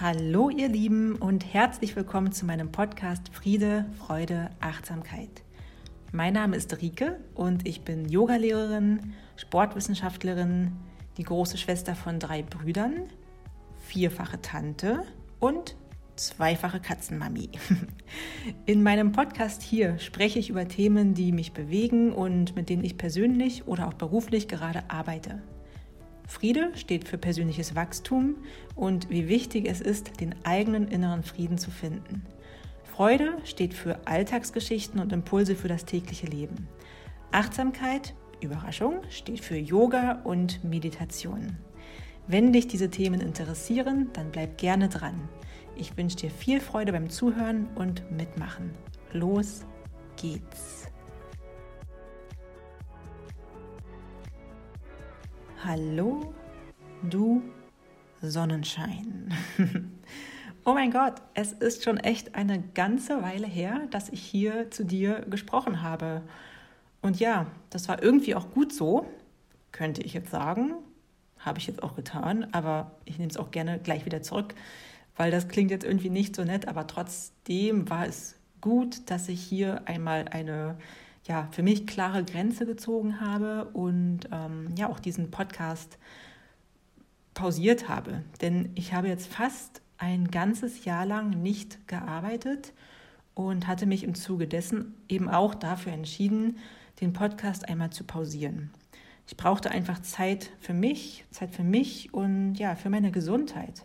Hallo ihr Lieben und herzlich willkommen zu meinem Podcast Friede, Freude, Achtsamkeit. Mein Name ist Rike und ich bin Yogalehrerin, Sportwissenschaftlerin, die große Schwester von drei Brüdern, vierfache Tante und zweifache Katzenmami. In meinem Podcast hier spreche ich über Themen, die mich bewegen und mit denen ich persönlich oder auch beruflich gerade arbeite. Friede steht für persönliches Wachstum und wie wichtig es ist, den eigenen inneren Frieden zu finden. Freude steht für Alltagsgeschichten und Impulse für das tägliche Leben. Achtsamkeit, Überraschung, steht für Yoga und Meditation. Wenn dich diese Themen interessieren, dann bleib gerne dran. Ich wünsche dir viel Freude beim Zuhören und Mitmachen. Los geht's! Hallo, du Sonnenschein. oh mein Gott, es ist schon echt eine ganze Weile her, dass ich hier zu dir gesprochen habe. Und ja, das war irgendwie auch gut so, könnte ich jetzt sagen. Habe ich jetzt auch getan, aber ich nehme es auch gerne gleich wieder zurück, weil das klingt jetzt irgendwie nicht so nett, aber trotzdem war es gut, dass ich hier einmal eine ja, für mich klare Grenze gezogen habe und ähm, ja auch diesen Podcast pausiert habe. Denn ich habe jetzt fast ein ganzes Jahr lang nicht gearbeitet und hatte mich im Zuge dessen eben auch dafür entschieden, den Podcast einmal zu pausieren. Ich brauchte einfach Zeit für mich, Zeit für mich und ja, für meine Gesundheit.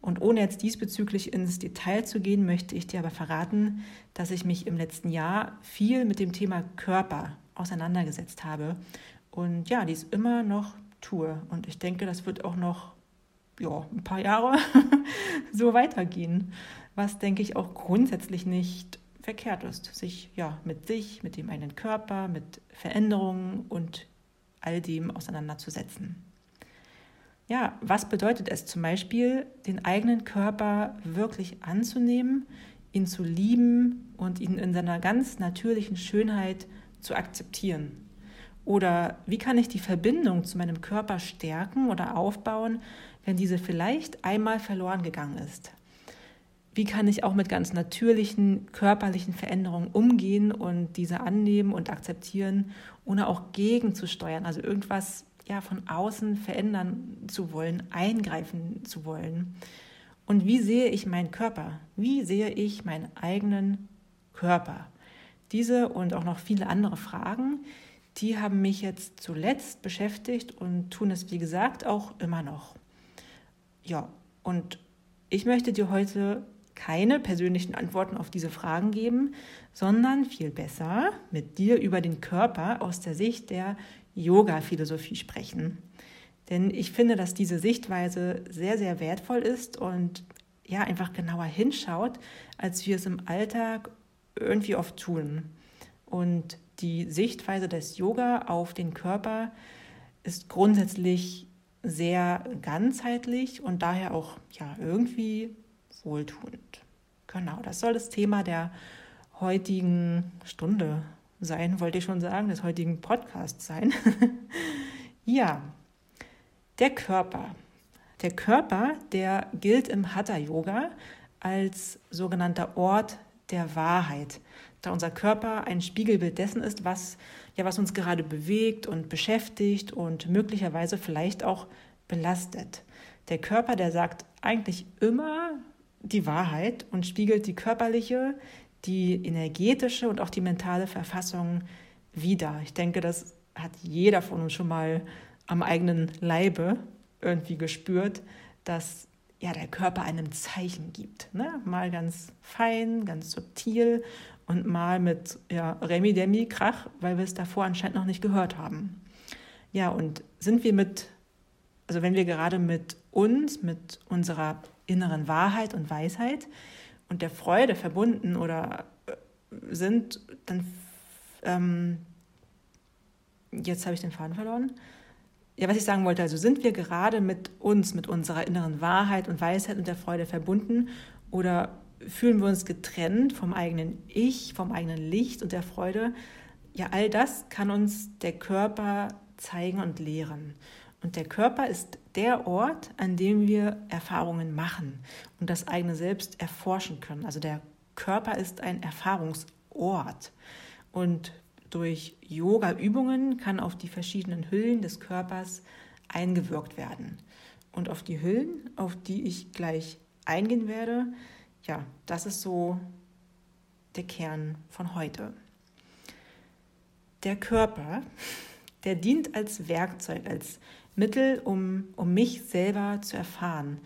Und ohne jetzt diesbezüglich ins Detail zu gehen, möchte ich dir aber verraten, dass ich mich im letzten Jahr viel mit dem Thema Körper auseinandergesetzt habe. Und ja, dies immer noch tue. Und ich denke, das wird auch noch ja, ein paar Jahre so weitergehen, was denke ich auch grundsätzlich nicht verkehrt ist, sich ja mit sich, mit dem eigenen Körper, mit Veränderungen und all dem auseinanderzusetzen ja, was bedeutet es zum Beispiel, den eigenen Körper wirklich anzunehmen, ihn zu lieben und ihn in seiner ganz natürlichen Schönheit zu akzeptieren? Oder wie kann ich die Verbindung zu meinem Körper stärken oder aufbauen, wenn diese vielleicht einmal verloren gegangen ist? Wie kann ich auch mit ganz natürlichen körperlichen Veränderungen umgehen und diese annehmen und akzeptieren, ohne auch gegenzusteuern, also irgendwas ja, von außen verändern zu wollen, eingreifen zu wollen. Und wie sehe ich meinen Körper? Wie sehe ich meinen eigenen Körper? Diese und auch noch viele andere Fragen, die haben mich jetzt zuletzt beschäftigt und tun es, wie gesagt, auch immer noch. Ja, und ich möchte dir heute keine persönlichen Antworten auf diese Fragen geben, sondern viel besser mit dir über den Körper aus der Sicht der Yoga-Philosophie sprechen. Denn ich finde, dass diese Sichtweise sehr, sehr wertvoll ist und ja, einfach genauer hinschaut, als wir es im Alltag irgendwie oft tun. Und die Sichtweise des Yoga auf den Körper ist grundsätzlich sehr ganzheitlich und daher auch ja irgendwie wohltuend. Genau, das soll das Thema der heutigen Stunde sein, wollte ich schon sagen, des heutigen Podcasts sein. ja, der Körper. Der Körper, der gilt im Hatha Yoga als sogenannter Ort der Wahrheit, da unser Körper ein Spiegelbild dessen ist, was ja was uns gerade bewegt und beschäftigt und möglicherweise vielleicht auch belastet. Der Körper, der sagt eigentlich immer die Wahrheit und spiegelt die körperliche, die energetische und auch die mentale Verfassung wider. Ich denke, das hat jeder von uns schon mal am eigenen Leibe irgendwie gespürt, dass ja der Körper einem Zeichen gibt. Ne? Mal ganz fein, ganz subtil und mal mit ja, Remi Demi Krach, weil wir es davor anscheinend noch nicht gehört haben. Ja, und sind wir mit, also wenn wir gerade mit uns, mit unserer inneren Wahrheit und Weisheit und der Freude verbunden oder äh, sind, dann ähm, jetzt habe ich den Faden verloren. Ja, was ich sagen wollte, also sind wir gerade mit uns, mit unserer inneren Wahrheit und Weisheit und der Freude verbunden oder fühlen wir uns getrennt vom eigenen Ich, vom eigenen Licht und der Freude? Ja, all das kann uns der Körper zeigen und lehren. Und der Körper ist der Ort, an dem wir Erfahrungen machen und das eigene Selbst erforschen können. Also der Körper ist ein Erfahrungsort. Und durch Yoga-Übungen kann auf die verschiedenen Hüllen des Körpers eingewirkt werden. Und auf die Hüllen, auf die ich gleich eingehen werde, ja, das ist so der Kern von heute. Der Körper, der dient als Werkzeug, als Mittel, um, um mich selber zu erfahren.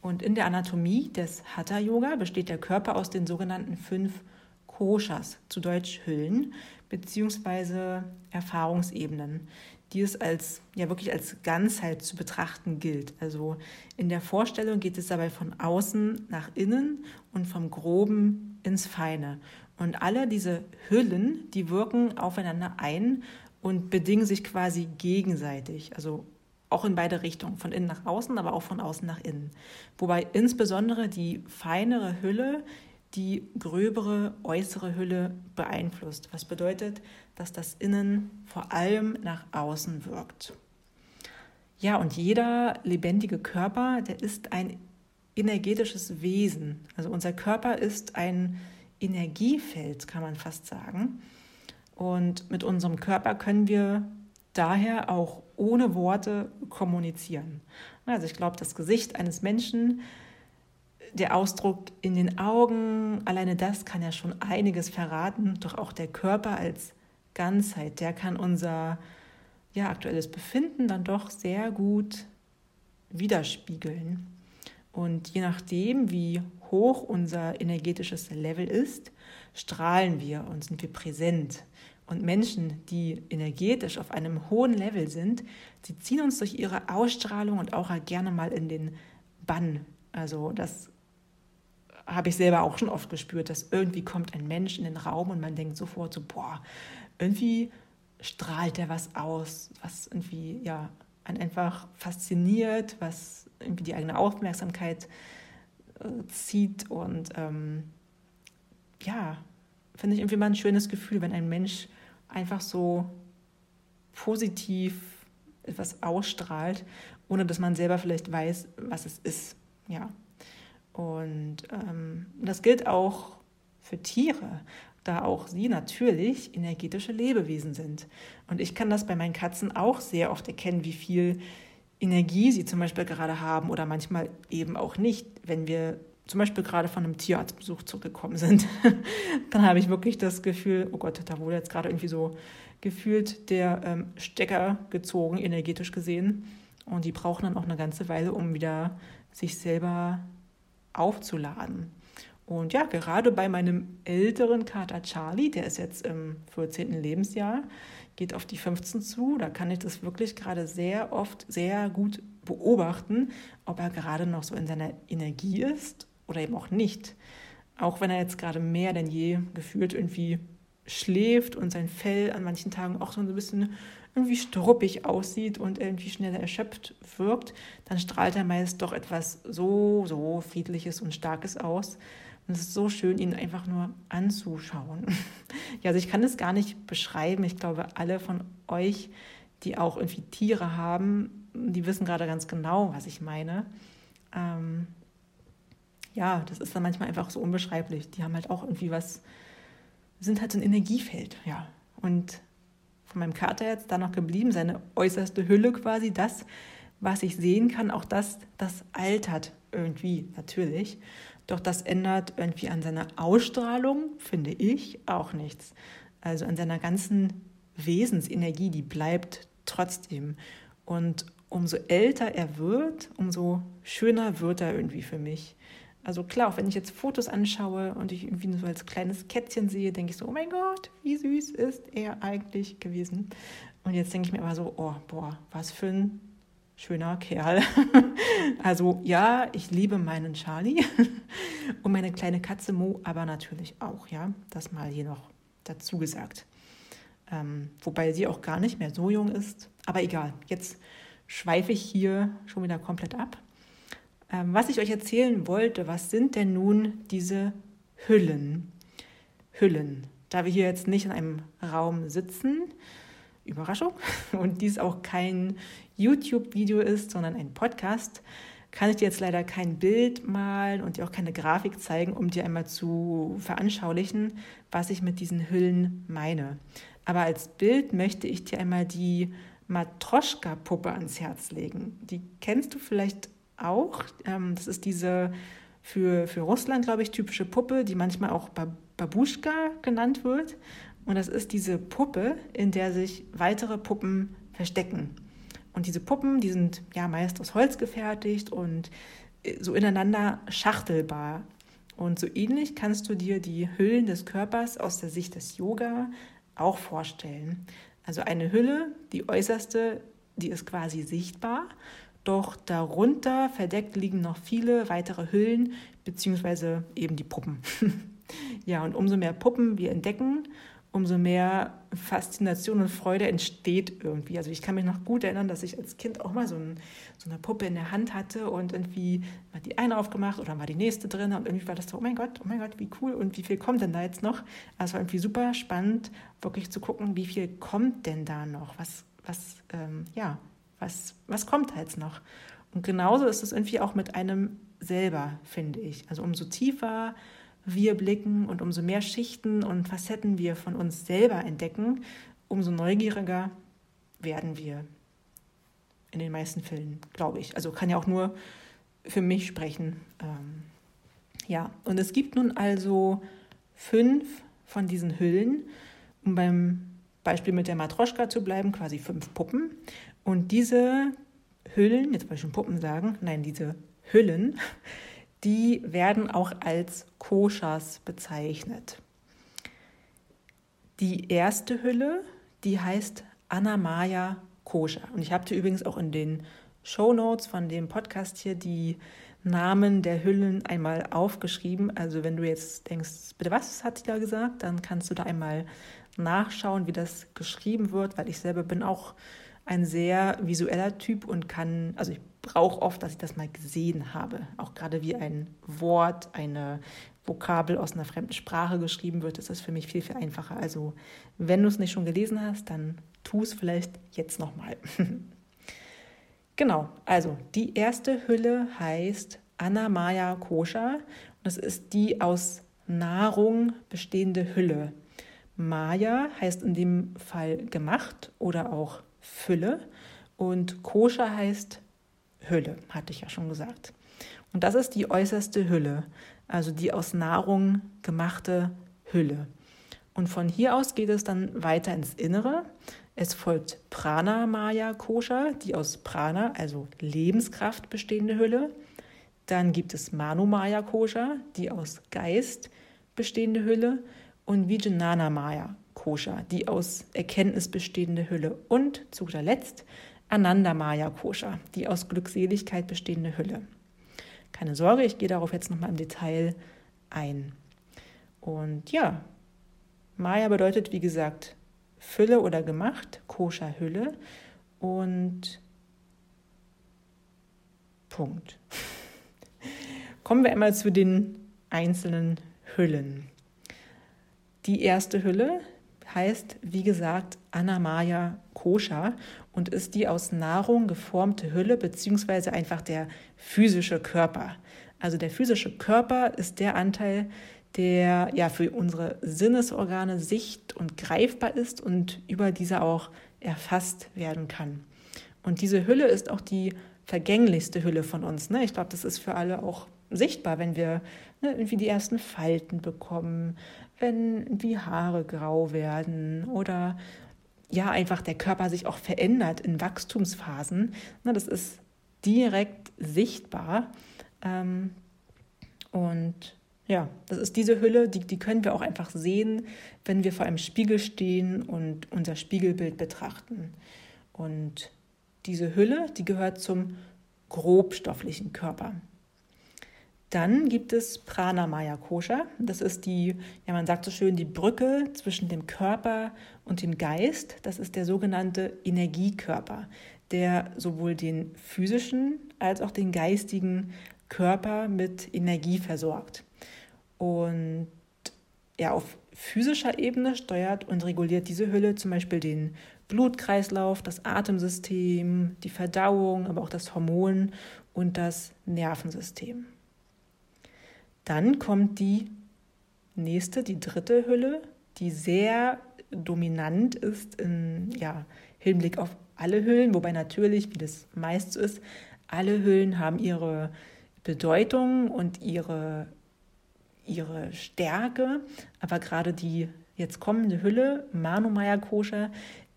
Und in der Anatomie des Hatha Yoga besteht der Körper aus den sogenannten fünf Koshas, zu Deutsch Hüllen, beziehungsweise Erfahrungsebenen, die es als ja wirklich als Ganzheit zu betrachten gilt. Also in der Vorstellung geht es dabei von außen nach innen und vom Groben ins Feine. Und alle diese Hüllen, die wirken aufeinander ein und bedingen sich quasi gegenseitig. Also auch in beide Richtungen, von innen nach außen, aber auch von außen nach innen. Wobei insbesondere die feinere Hülle die gröbere äußere Hülle beeinflusst, was bedeutet, dass das Innen vor allem nach außen wirkt. Ja, und jeder lebendige Körper, der ist ein energetisches Wesen. Also unser Körper ist ein Energiefeld, kann man fast sagen. Und mit unserem Körper können wir daher auch ohne Worte kommunizieren. Also ich glaube, das Gesicht eines Menschen der Ausdruck in den Augen, alleine das kann ja schon einiges verraten, doch auch der Körper als Ganzheit, der kann unser ja, aktuelles Befinden dann doch sehr gut widerspiegeln. Und je nachdem, wie hoch unser energetisches Level ist, strahlen wir und sind wir präsent. Und Menschen, die energetisch auf einem hohen Level sind, sie ziehen uns durch ihre Ausstrahlung und auch gerne mal in den Bann. Also das habe ich selber auch schon oft gespürt, dass irgendwie kommt ein Mensch in den Raum und man denkt sofort so, boah, irgendwie strahlt der was aus, was irgendwie ja einen einfach fasziniert, was irgendwie die eigene Aufmerksamkeit äh, zieht und ähm, ja, finde ich irgendwie mal ein schönes Gefühl, wenn ein Mensch einfach so positiv etwas ausstrahlt, ohne dass man selber vielleicht weiß, was es ist. Ja. Und ähm, das gilt auch für Tiere, da auch sie natürlich energetische Lebewesen sind. Und ich kann das bei meinen Katzen auch sehr oft erkennen, wie viel Energie sie zum Beispiel gerade haben oder manchmal eben auch nicht. Wenn wir zum Beispiel gerade von einem Tierarztbesuch zurückgekommen sind, dann habe ich wirklich das Gefühl, oh Gott, da wurde jetzt gerade irgendwie so gefühlt der ähm, Stecker gezogen, energetisch gesehen. Und die brauchen dann auch eine ganze Weile, um wieder sich selber aufzuladen. Und ja, gerade bei meinem älteren Kater Charlie, der ist jetzt im 14. Lebensjahr, geht auf die 15 zu, da kann ich das wirklich gerade sehr oft sehr gut beobachten, ob er gerade noch so in seiner Energie ist oder eben auch nicht. Auch wenn er jetzt gerade mehr denn je gefühlt irgendwie schläft und sein Fell an manchen Tagen auch so ein bisschen irgendwie struppig aussieht und irgendwie schneller erschöpft wirkt, dann strahlt er meist doch etwas so, so Friedliches und Starkes aus. Und es ist so schön, ihn einfach nur anzuschauen. ja, also ich kann es gar nicht beschreiben. Ich glaube, alle von euch, die auch irgendwie Tiere haben, die wissen gerade ganz genau, was ich meine. Ähm, ja, das ist dann manchmal einfach so unbeschreiblich. Die haben halt auch irgendwie was, sind halt so ein Energiefeld, ja. Und von meinem Kater jetzt da noch geblieben, seine äußerste Hülle quasi, das, was ich sehen kann, auch das, das altert irgendwie natürlich. Doch das ändert irgendwie an seiner Ausstrahlung, finde ich, auch nichts. Also an seiner ganzen Wesensenergie, die bleibt trotzdem. Und umso älter er wird, umso schöner wird er irgendwie für mich. Also klar, auch wenn ich jetzt Fotos anschaue und ich irgendwie so als kleines Kätzchen sehe, denke ich so, oh mein Gott, wie süß ist er eigentlich gewesen. Und jetzt denke ich mir aber so, oh, boah, was für ein schöner Kerl. also ja, ich liebe meinen Charlie und meine kleine Katze Mo, aber natürlich auch, ja, das mal hier noch dazu gesagt. Ähm, wobei sie auch gar nicht mehr so jung ist. Aber egal, jetzt schweife ich hier schon wieder komplett ab. Ähm, was ich euch erzählen wollte, was sind denn nun diese Hüllen? Hüllen. Da wir hier jetzt nicht in einem Raum sitzen, Überraschung, und dies auch kein YouTube-Video ist, sondern ein Podcast, kann ich dir jetzt leider kein Bild malen und dir auch keine Grafik zeigen, um dir einmal zu veranschaulichen, was ich mit diesen Hüllen meine. Aber als Bild möchte ich dir einmal die Matroschka-Puppe ans Herz legen. Die kennst du vielleicht auch. Ähm, das ist diese für, für Russland, glaube ich, typische Puppe, die manchmal auch Babuschka genannt wird. Und das ist diese Puppe, in der sich weitere Puppen verstecken. Und diese Puppen, die sind ja meist aus Holz gefertigt und äh, so ineinander schachtelbar. Und so ähnlich kannst du dir die Hüllen des Körpers aus der Sicht des Yoga auch vorstellen. Also eine Hülle, die äußerste, die ist quasi sichtbar, doch darunter verdeckt liegen noch viele weitere Hüllen, beziehungsweise eben die Puppen. ja, und umso mehr Puppen wir entdecken, umso mehr Faszination und Freude entsteht irgendwie. Also ich kann mich noch gut erinnern, dass ich als Kind auch mal so, ein, so eine Puppe in der Hand hatte und irgendwie mal die eine aufgemacht oder mal die nächste drin und irgendwie war das so, oh mein Gott, oh mein Gott, wie cool und wie viel kommt denn da jetzt noch? Also irgendwie super spannend, wirklich zu gucken, wie viel kommt denn da noch? Was, was, ähm, ja, was, was kommt da jetzt noch? Und genauso ist es irgendwie auch mit einem selber, finde ich. Also umso tiefer, wir blicken und umso mehr Schichten und Facetten wir von uns selber entdecken, umso neugieriger werden wir. In den meisten Fällen, glaube ich. Also kann ja auch nur für mich sprechen. Ähm, ja, und es gibt nun also fünf von diesen Hüllen, um beim Beispiel mit der Matroschka zu bleiben, quasi fünf Puppen. Und diese Hüllen, jetzt wollte ich schon Puppen sagen, nein, diese Hüllen, die werden auch als Koshas bezeichnet. Die erste Hülle, die heißt Anamaya Kosha. Und ich habe dir übrigens auch in den Show Notes von dem Podcast hier die Namen der Hüllen einmal aufgeschrieben. Also wenn du jetzt denkst, bitte was hat sie da gesagt, dann kannst du da einmal nachschauen, wie das geschrieben wird, weil ich selber bin auch ein sehr visueller Typ und kann, also ich brauche oft, dass ich das mal gesehen habe. Auch gerade wie ein Wort, eine Vokabel aus einer fremden Sprache geschrieben wird, ist das für mich viel, viel einfacher. Also wenn du es nicht schon gelesen hast, dann tu es vielleicht jetzt nochmal. genau, also die erste Hülle heißt Anamaya Kosha und das ist die aus Nahrung bestehende Hülle. Maya heißt in dem Fall gemacht oder auch Fülle und Koscher heißt Hülle, hatte ich ja schon gesagt. Und das ist die äußerste Hülle, also die aus Nahrung gemachte Hülle. Und von hier aus geht es dann weiter ins Innere. Es folgt Prana Maya Kosha, die aus Prana, also Lebenskraft bestehende Hülle. Dann gibt es Manu Maya Kosha, die aus Geist bestehende Hülle. Und Vijnana Maya Kosha, die aus Erkenntnis bestehende Hülle. Und zu guter Letzt Ananda Maya Kosha, die aus Glückseligkeit bestehende Hülle. Keine Sorge, ich gehe darauf jetzt nochmal im Detail ein. Und ja, Maya bedeutet, wie gesagt, Fülle oder gemacht, Kosha Hülle und Punkt. Kommen wir einmal zu den einzelnen Hüllen. Die erste Hülle, heißt, wie gesagt, Anamaya Kosha und ist die aus Nahrung geformte Hülle beziehungsweise einfach der physische Körper. Also der physische Körper ist der Anteil, der ja für unsere Sinnesorgane sicht- und greifbar ist und über diese auch erfasst werden kann. Und diese Hülle ist auch die vergänglichste Hülle von uns. Ne? Ich glaube, das ist für alle auch sichtbar, wenn wir ne, irgendwie die ersten Falten bekommen, wenn die Haare grau werden oder ja, einfach der Körper sich auch verändert in Wachstumsphasen. Ne, das ist direkt sichtbar. Ähm, und ja, das ist diese Hülle, die, die können wir auch einfach sehen, wenn wir vor einem Spiegel stehen und unser Spiegelbild betrachten. Und diese Hülle, die gehört zum grobstofflichen Körper. Dann gibt es Pranamaya Kosha. Das ist die, ja, man sagt so schön, die Brücke zwischen dem Körper und dem Geist. Das ist der sogenannte Energiekörper, der sowohl den physischen als auch den geistigen Körper mit Energie versorgt. Und ja, auf physischer Ebene steuert und reguliert diese Hülle zum Beispiel den Blutkreislauf, das Atemsystem, die Verdauung, aber auch das Hormon und das Nervensystem. Dann kommt die nächste, die dritte Hülle, die sehr dominant ist im ja, Hinblick auf alle Hüllen, wobei natürlich, wie das meist so ist, alle Hüllen haben ihre Bedeutung und ihre, ihre Stärke, aber gerade die jetzt kommende Hülle, Manu Maya Koscher,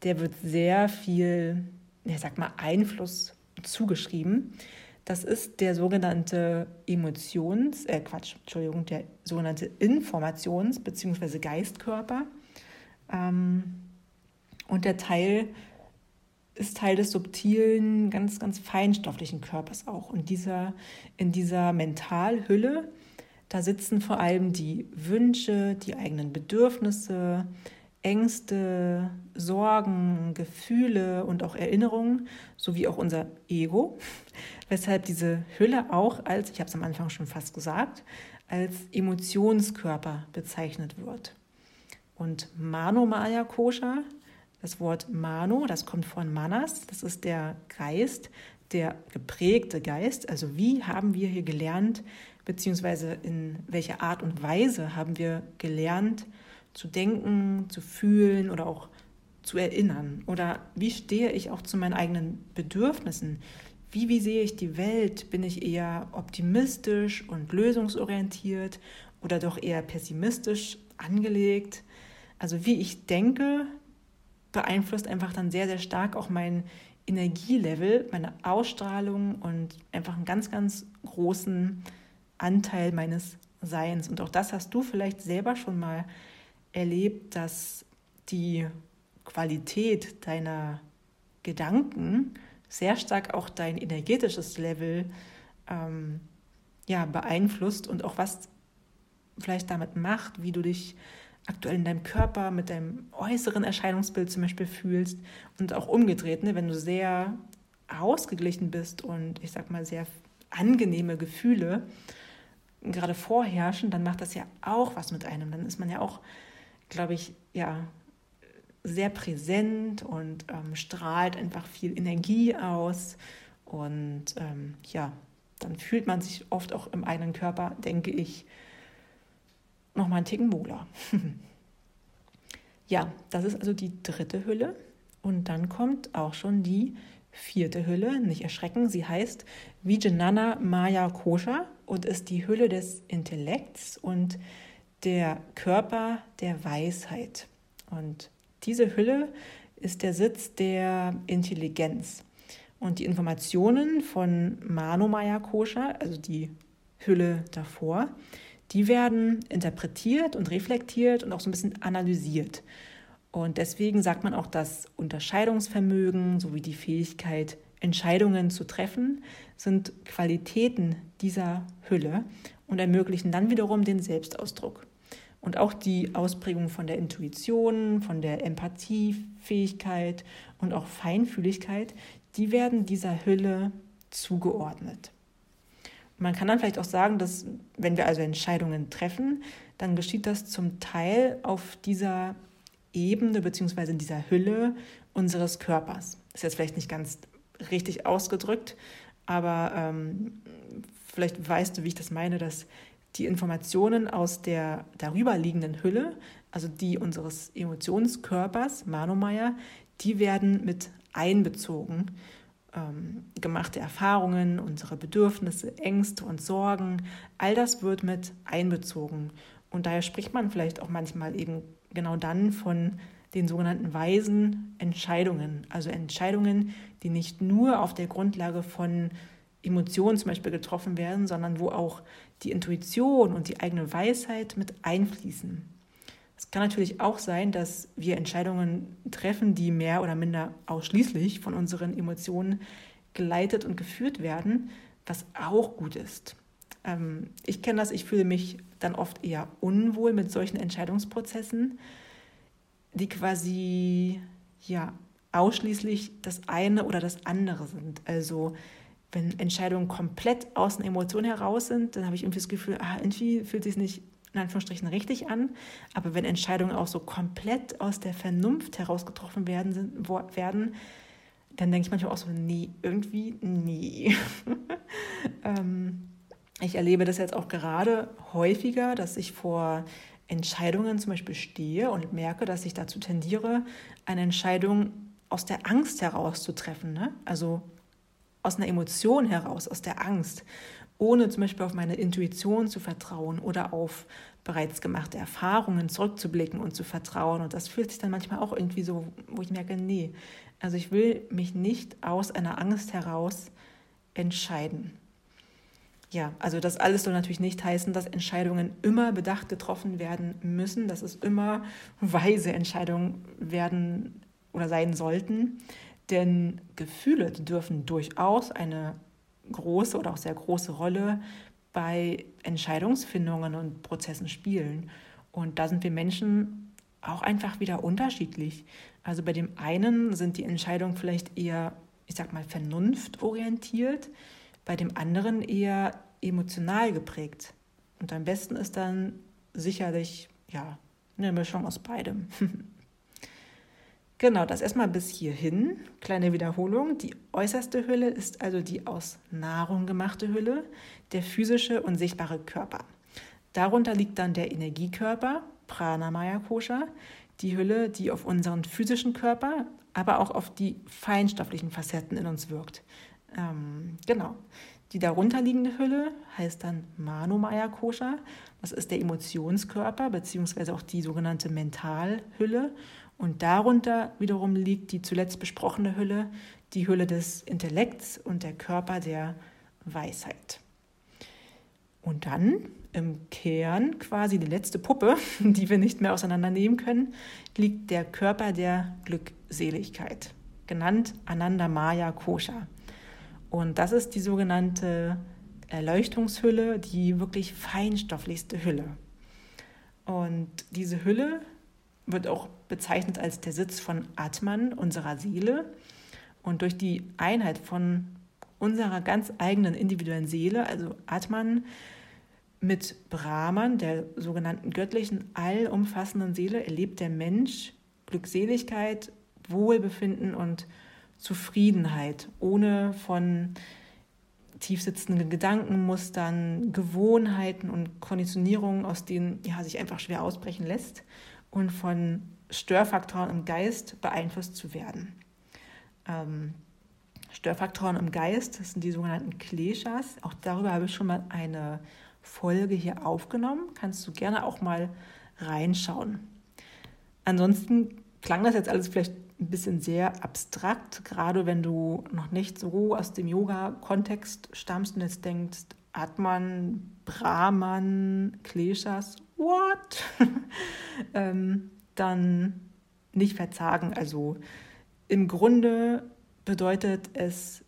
der wird sehr viel, ich sag mal, Einfluss zugeschrieben. Das ist der sogenannte Emotions, äh Quatsch, Entschuldigung, der sogenannte Informations- bzw. Geistkörper. Ähm, und der Teil ist Teil des subtilen, ganz, ganz feinstofflichen Körpers auch. Und dieser, in dieser Mentalhülle, da sitzen vor allem die Wünsche, die eigenen Bedürfnisse, Ängste, Sorgen, Gefühle und auch Erinnerungen, sowie auch unser Ego, weshalb diese Hülle auch als, ich habe es am Anfang schon fast gesagt, als Emotionskörper bezeichnet wird. Und Mano Maya Kosha, das Wort Mano, das kommt von Manas, das ist der Geist, der geprägte Geist. Also wie haben wir hier gelernt, beziehungsweise in welcher Art und Weise haben wir gelernt, zu denken, zu fühlen oder auch zu erinnern? Oder wie stehe ich auch zu meinen eigenen Bedürfnissen? Wie, wie sehe ich die Welt? Bin ich eher optimistisch und lösungsorientiert oder doch eher pessimistisch angelegt? Also wie ich denke, beeinflusst einfach dann sehr, sehr stark auch mein Energielevel, meine Ausstrahlung und einfach einen ganz, ganz großen Anteil meines Seins. Und auch das hast du vielleicht selber schon mal erlebt, dass die Qualität deiner Gedanken sehr stark auch dein energetisches Level ähm, ja, beeinflusst und auch was vielleicht damit macht, wie du dich aktuell in deinem Körper mit deinem äußeren Erscheinungsbild zum Beispiel fühlst und auch umgedreht, ne, wenn du sehr ausgeglichen bist und ich sag mal sehr angenehme Gefühle gerade vorherrschen, dann macht das ja auch was mit einem. Dann ist man ja auch glaube ich, ja, sehr präsent und ähm, strahlt einfach viel Energie aus. Und ähm, ja, dann fühlt man sich oft auch im eigenen Körper, denke ich, nochmal einen Ticken wohler. ja, das ist also die dritte Hülle. Und dann kommt auch schon die vierte Hülle. Nicht erschrecken, sie heißt Vijnana Maya Kosha und ist die Hülle des Intellekts und der Körper der Weisheit. Und diese Hülle ist der Sitz der Intelligenz. Und die Informationen von Manomaya Kosha, also die Hülle davor, die werden interpretiert und reflektiert und auch so ein bisschen analysiert. Und deswegen sagt man auch, dass Unterscheidungsvermögen sowie die Fähigkeit, Entscheidungen zu treffen, sind Qualitäten dieser Hülle und ermöglichen dann wiederum den Selbstausdruck. Und auch die Ausprägung von der Intuition, von der Empathiefähigkeit und auch Feinfühligkeit, die werden dieser Hülle zugeordnet. Man kann dann vielleicht auch sagen, dass wenn wir also Entscheidungen treffen, dann geschieht das zum Teil auf dieser Ebene bzw. in dieser Hülle unseres Körpers. Ist jetzt vielleicht nicht ganz richtig ausgedrückt, aber ähm, vielleicht weißt du, wie ich das meine, dass die Informationen aus der darüber liegenden Hülle, also die unseres Emotionskörpers, Manomaya, die werden mit einbezogen. Ähm, gemachte Erfahrungen, unsere Bedürfnisse, Ängste und Sorgen, all das wird mit einbezogen. Und daher spricht man vielleicht auch manchmal eben genau dann von den sogenannten weisen Entscheidungen. Also Entscheidungen, die nicht nur auf der Grundlage von Emotionen zum Beispiel getroffen werden, sondern wo auch die Intuition und die eigene Weisheit mit einfließen. Es kann natürlich auch sein, dass wir Entscheidungen treffen, die mehr oder minder ausschließlich von unseren Emotionen geleitet und geführt werden, was auch gut ist. Ähm, ich kenne das, ich fühle mich dann oft eher unwohl mit solchen Entscheidungsprozessen, die quasi ja ausschließlich das eine oder das andere sind. Also wenn Entscheidungen komplett aus den Emotionen heraus sind, dann habe ich irgendwie das Gefühl, ah, irgendwie fühlt sich nicht in Anführungsstrichen richtig an. Aber wenn Entscheidungen auch so komplett aus der Vernunft heraus getroffen werden, werden dann denke ich manchmal auch so, nee, irgendwie nee. ähm, ich erlebe das jetzt auch gerade häufiger, dass ich vor Entscheidungen zum Beispiel stehe und merke, dass ich dazu tendiere, eine Entscheidung aus der Angst heraus zu treffen. Ne? Also aus einer Emotion heraus, aus der Angst, ohne zum Beispiel auf meine Intuition zu vertrauen oder auf bereits gemachte Erfahrungen zurückzublicken und zu vertrauen. Und das fühlt sich dann manchmal auch irgendwie so, wo ich merke, nee, also ich will mich nicht aus einer Angst heraus entscheiden. Ja, also das alles soll natürlich nicht heißen, dass Entscheidungen immer bedacht getroffen werden müssen, dass es immer weise Entscheidungen werden oder sein sollten. Denn Gefühle dürfen durchaus eine große oder auch sehr große Rolle bei Entscheidungsfindungen und Prozessen spielen. Und da sind wir Menschen auch einfach wieder unterschiedlich. Also bei dem einen sind die Entscheidungen vielleicht eher, ich sag mal, vernunftorientiert, bei dem anderen eher emotional geprägt. Und am besten ist dann sicherlich ja eine Mischung aus beidem. Genau, das erstmal bis hierhin. Kleine Wiederholung. Die äußerste Hülle ist also die aus Nahrung gemachte Hülle, der physische und sichtbare Körper. Darunter liegt dann der Energiekörper, Pranamaya Kosha, die Hülle, die auf unseren physischen Körper, aber auch auf die feinstofflichen Facetten in uns wirkt. Ähm, genau. Die darunterliegende Hülle heißt dann Manomaya Kosha. Das ist der Emotionskörper, beziehungsweise auch die sogenannte Mentalhülle. Und darunter wiederum liegt die zuletzt besprochene Hülle, die Hülle des Intellekts und der Körper der Weisheit. Und dann im Kern, quasi die letzte Puppe, die wir nicht mehr auseinandernehmen können, liegt der Körper der Glückseligkeit, genannt Ananda Maya Kosha. Und das ist die sogenannte Erleuchtungshülle, die wirklich feinstofflichste Hülle. Und diese Hülle wird auch bezeichnet als der Sitz von Atman, unserer Seele. Und durch die Einheit von unserer ganz eigenen individuellen Seele, also Atman, mit Brahman, der sogenannten göttlichen, allumfassenden Seele, erlebt der Mensch Glückseligkeit, Wohlbefinden und Zufriedenheit, ohne von tiefsitzenden Gedankenmustern, Gewohnheiten und Konditionierungen, aus denen ja, sich einfach schwer ausbrechen lässt und von Störfaktoren im Geist beeinflusst zu werden. Ähm, Störfaktoren im Geist, das sind die sogenannten Kleshas. Auch darüber habe ich schon mal eine Folge hier aufgenommen. Kannst du gerne auch mal reinschauen. Ansonsten klang das jetzt alles vielleicht ein bisschen sehr abstrakt, gerade wenn du noch nicht so aus dem Yoga-Kontext stammst und jetzt denkst, Atman, Brahman, Kleshas, what? ähm, dann nicht verzagen. Also im Grunde bedeutet es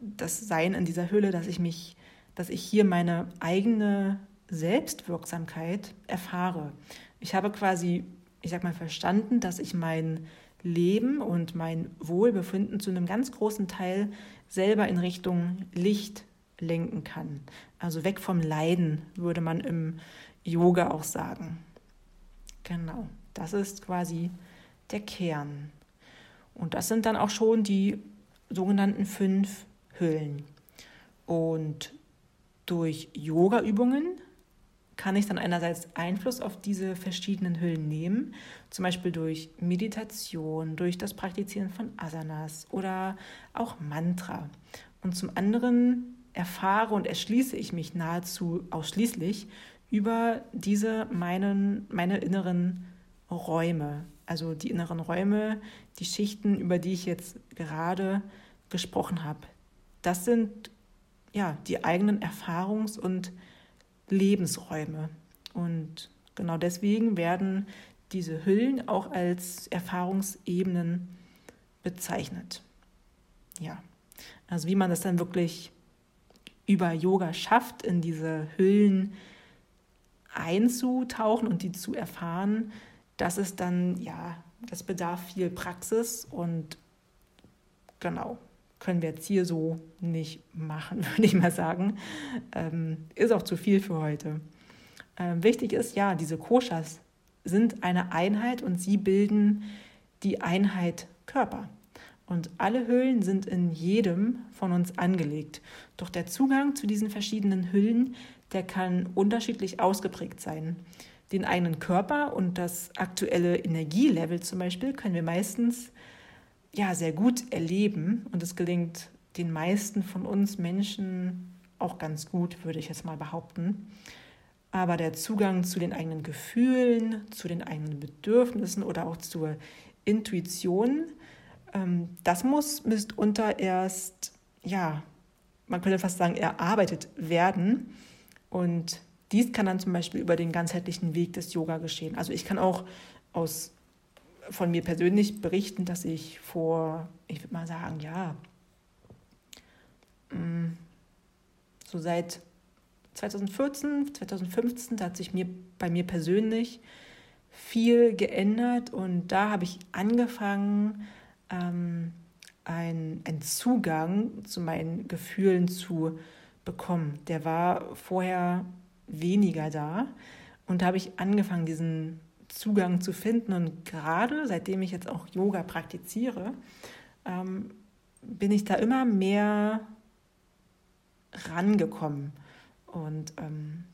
das Sein in dieser Hülle, dass ich mich, dass ich hier meine eigene Selbstwirksamkeit erfahre. Ich habe quasi, ich sag mal, verstanden, dass ich mein Leben und mein Wohlbefinden zu einem ganz großen Teil selber in Richtung Licht lenken kann. Also weg vom Leiden, würde man im Yoga auch sagen. Genau, das ist quasi der Kern. Und das sind dann auch schon die sogenannten fünf Hüllen. Und durch Yoga-Übungen kann ich dann einerseits Einfluss auf diese verschiedenen Hüllen nehmen, zum Beispiel durch Meditation, durch das Praktizieren von Asanas oder auch Mantra. Und zum anderen erfahre und erschließe ich mich nahezu ausschließlich über diese meinen, meine inneren Räume. Also die inneren Räume, die Schichten, über die ich jetzt gerade gesprochen habe. Das sind ja die eigenen Erfahrungs- und Lebensräume. Und genau deswegen werden diese Hüllen auch als Erfahrungsebenen bezeichnet. Ja, also wie man das dann wirklich über Yoga schafft, in diese Hüllen einzutauchen und die zu erfahren, das ist dann, ja, das bedarf viel Praxis und genau, können wir jetzt hier so nicht machen, würde ich mal sagen. Ähm, ist auch zu viel für heute. Äh, wichtig ist, ja, diese Koshas sind eine Einheit und sie bilden die Einheit Körper. Und alle Hüllen sind in jedem von uns angelegt. Doch der Zugang zu diesen verschiedenen Hüllen, der kann unterschiedlich ausgeprägt sein. Den eigenen Körper und das aktuelle Energielevel zum Beispiel können wir meistens ja sehr gut erleben und es gelingt den meisten von uns Menschen auch ganz gut, würde ich jetzt mal behaupten. Aber der Zugang zu den eigenen Gefühlen, zu den eigenen Bedürfnissen oder auch zur Intuition, das muss mitunter erst, ja, man könnte fast sagen, erarbeitet werden. Und dies kann dann zum Beispiel über den ganzheitlichen Weg des Yoga geschehen. Also ich kann auch aus, von mir persönlich berichten, dass ich vor, ich würde mal sagen, ja, mm, so seit 2014, 2015, da hat sich mir bei mir persönlich viel geändert und da habe ich angefangen, ähm, einen Zugang zu meinen Gefühlen zu bekommen. Der war vorher weniger da und da habe ich angefangen, diesen Zugang zu finden und gerade seitdem ich jetzt auch Yoga praktiziere, ähm, bin ich da immer mehr rangekommen. Und ähm,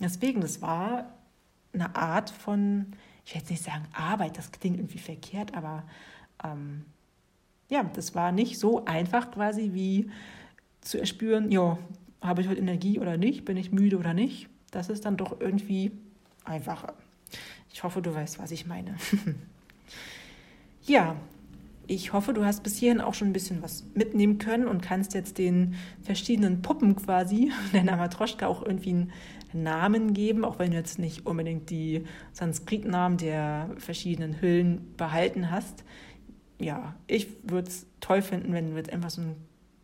deswegen, das war eine Art von, ich will jetzt nicht sagen Arbeit, das klingt irgendwie verkehrt, aber ähm, ja, das war nicht so einfach quasi wie zu erspüren, ja, habe ich heute Energie oder nicht, bin ich müde oder nicht. Das ist dann doch irgendwie einfacher. Ich hoffe, du weißt, was ich meine. ja, ich hoffe, du hast bis hierhin auch schon ein bisschen was mitnehmen können und kannst jetzt den verschiedenen Puppen quasi, der Matroschka, auch irgendwie einen Namen geben, auch wenn du jetzt nicht unbedingt die Sanskrit-Namen der verschiedenen Hüllen behalten hast. Ja, ich würde es toll finden, wenn du jetzt einfach so ein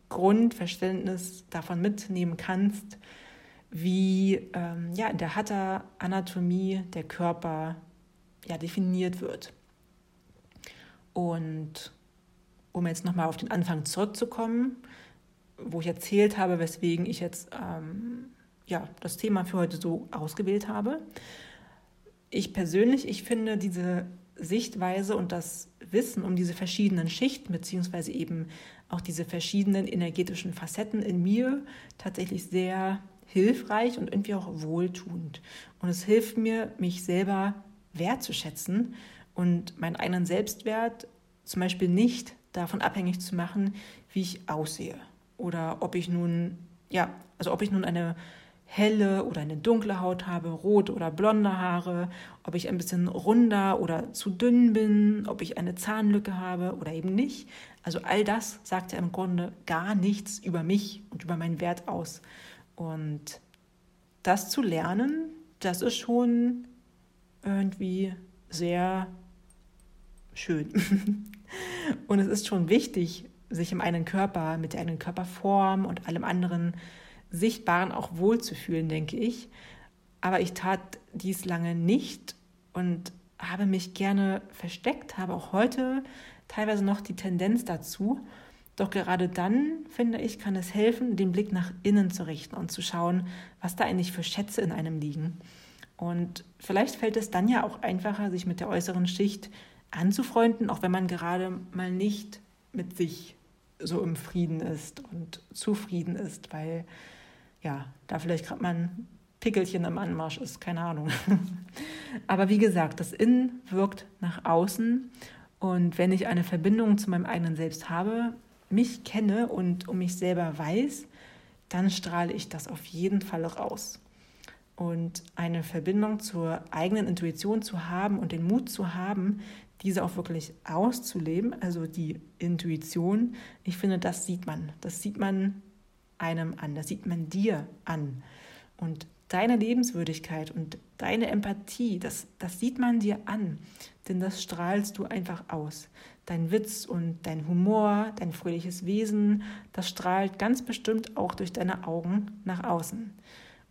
Grundverständnis davon mitnehmen kannst, wie ähm, ja, in der Hatha-Anatomie der Körper ja, definiert wird. Und um jetzt nochmal auf den Anfang zurückzukommen, wo ich erzählt habe, weswegen ich jetzt ähm, ja, das Thema für heute so ausgewählt habe. Ich persönlich, ich finde diese Sichtweise und das Wissen um diese verschiedenen Schichten, beziehungsweise eben auch diese verschiedenen energetischen Facetten in mir tatsächlich sehr hilfreich und irgendwie auch wohltuend. Und es hilft mir, mich selber wertzuschätzen und meinen eigenen Selbstwert zum Beispiel nicht davon abhängig zu machen, wie ich aussehe oder ob ich nun, ja, also ob ich nun eine helle oder eine dunkle Haut habe, rote oder blonde Haare, ob ich ein bisschen runder oder zu dünn bin, ob ich eine Zahnlücke habe oder eben nicht. Also all das sagt ja im Grunde gar nichts über mich und über meinen Wert aus. Und das zu lernen, das ist schon irgendwie sehr schön. und es ist schon wichtig, sich im eigenen Körper, mit der eigenen Körperform und allem anderen Sichtbaren auch wohlzufühlen, denke ich. Aber ich tat dies lange nicht und habe mich gerne versteckt, habe auch heute teilweise noch die Tendenz dazu. Doch gerade dann, finde ich, kann es helfen, den Blick nach innen zu richten und zu schauen, was da eigentlich für Schätze in einem liegen. Und vielleicht fällt es dann ja auch einfacher, sich mit der äußeren Schicht anzufreunden, auch wenn man gerade mal nicht mit sich so im Frieden ist und zufrieden ist, weil ja, da vielleicht gerade mal ein Pickelchen im Anmarsch ist, keine Ahnung. Aber wie gesagt, das Innen wirkt nach außen und wenn ich eine Verbindung zu meinem eigenen Selbst habe, mich kenne und um mich selber weiß, dann strahle ich das auf jeden Fall raus. Und eine Verbindung zur eigenen Intuition zu haben und den Mut zu haben, diese auch wirklich auszuleben, also die Intuition, ich finde, das sieht man. Das sieht man einem an, das sieht man dir an. Und deine Lebenswürdigkeit und deine Empathie, das, das sieht man dir an, denn das strahlst du einfach aus. Dein Witz und dein Humor, dein fröhliches Wesen, das strahlt ganz bestimmt auch durch deine Augen nach außen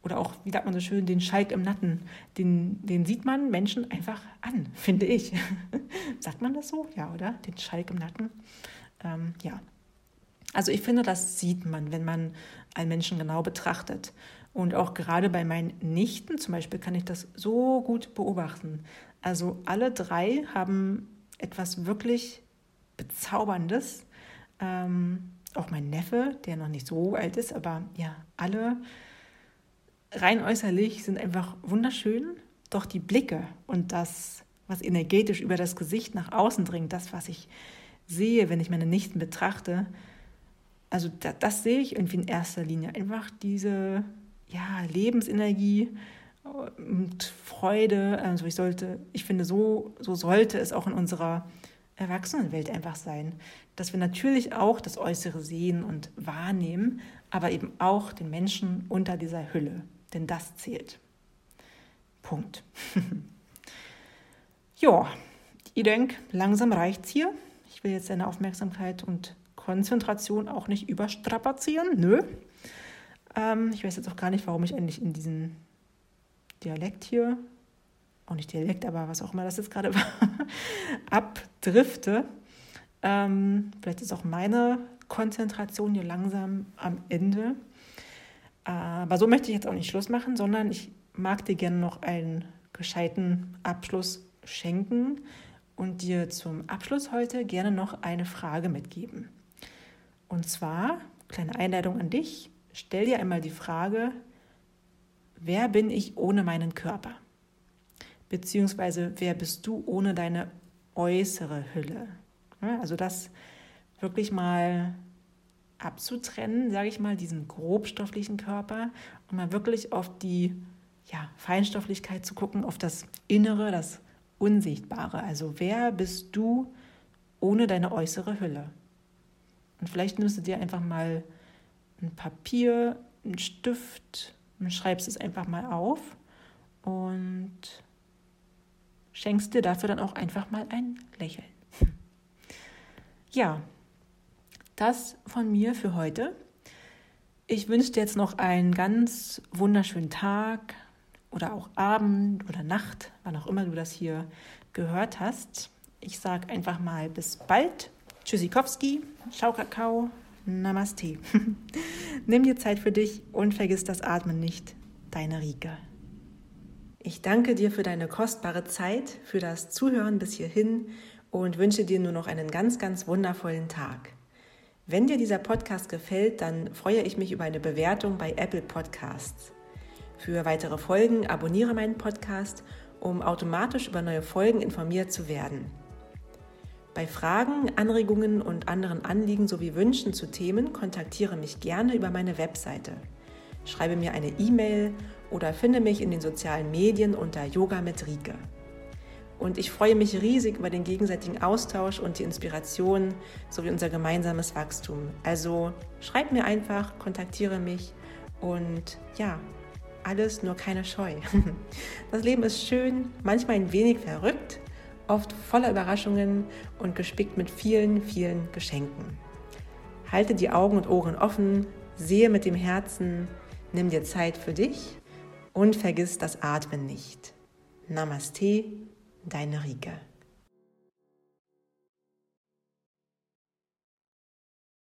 oder auch, wie sagt man so schön, den Schalk im Nacken, den, den sieht man Menschen einfach an, finde ich. sagt man das so? Ja, oder? Den Schalk im Nacken. Ähm, ja. Also ich finde, das sieht man, wenn man einen Menschen genau betrachtet. Und auch gerade bei meinen Nichten zum Beispiel kann ich das so gut beobachten. Also alle drei haben etwas wirklich Bezauberndes. Ähm, auch mein Neffe, der noch nicht so alt ist, aber ja, alle rein äußerlich sind einfach wunderschön. Doch die Blicke und das, was energetisch über das Gesicht nach außen dringt, das, was ich sehe, wenn ich meine Nichten betrachte, also das, das sehe ich irgendwie in erster Linie. Einfach diese ja, Lebensenergie und Freude. Also ich sollte, ich finde, so, so sollte es auch in unserer Erwachsenenwelt einfach sein. Dass wir natürlich auch das Äußere sehen und wahrnehmen, aber eben auch den Menschen unter dieser Hülle. Denn das zählt. Punkt. ja, ich denke, langsam reicht es hier. Ich will jetzt deine Aufmerksamkeit und Konzentration auch nicht überstrapazieren. Nö. Ähm, ich weiß jetzt auch gar nicht, warum ich endlich in diesen Dialekt hier, auch nicht Dialekt, aber was auch immer das jetzt gerade war, abdrifte. Ähm, vielleicht ist auch meine Konzentration hier langsam am Ende. Aber so möchte ich jetzt auch nicht Schluss machen, sondern ich mag dir gerne noch einen gescheiten Abschluss schenken und dir zum Abschluss heute gerne noch eine Frage mitgeben. Und zwar, kleine Einleitung an dich, stell dir einmal die Frage, wer bin ich ohne meinen Körper? Beziehungsweise, wer bist du ohne deine äußere Hülle? Also das wirklich mal abzutrennen, sage ich mal, diesen grobstofflichen Körper und mal wirklich auf die ja, Feinstofflichkeit zu gucken, auf das Innere, das Unsichtbare. Also wer bist du ohne deine äußere Hülle? Und vielleicht nimmst du dir einfach mal ein Papier, einen Stift und schreibst es einfach mal auf und schenkst dir dafür dann auch einfach mal ein Lächeln. Ja, das von mir für heute. Ich wünsche dir jetzt noch einen ganz wunderschönen Tag oder auch Abend oder Nacht, wann auch immer du das hier gehört hast. Ich sage einfach mal bis bald. Tschüssikowski, Ciao Kakao, Namaste. Nimm dir Zeit für dich und vergiss das Atmen nicht. Deine Rike. Ich danke dir für deine kostbare Zeit, für das Zuhören bis hierhin und wünsche dir nur noch einen ganz, ganz wundervollen Tag. Wenn dir dieser Podcast gefällt, dann freue ich mich über eine Bewertung bei Apple Podcasts. Für weitere Folgen abonniere meinen Podcast, um automatisch über neue Folgen informiert zu werden. Bei Fragen, Anregungen und anderen Anliegen sowie Wünschen zu Themen kontaktiere mich gerne über meine Webseite. Schreibe mir eine E-Mail oder finde mich in den sozialen Medien unter Yoga mit Rike. Und ich freue mich riesig über den gegenseitigen Austausch und die Inspiration sowie unser gemeinsames Wachstum. Also schreib mir einfach, kontaktiere mich und ja, alles nur keine Scheu. Das Leben ist schön, manchmal ein wenig verrückt, oft voller Überraschungen und gespickt mit vielen, vielen Geschenken. Halte die Augen und Ohren offen, sehe mit dem Herzen, nimm dir Zeit für dich und vergiss das Atmen nicht. Namaste, deine Rike.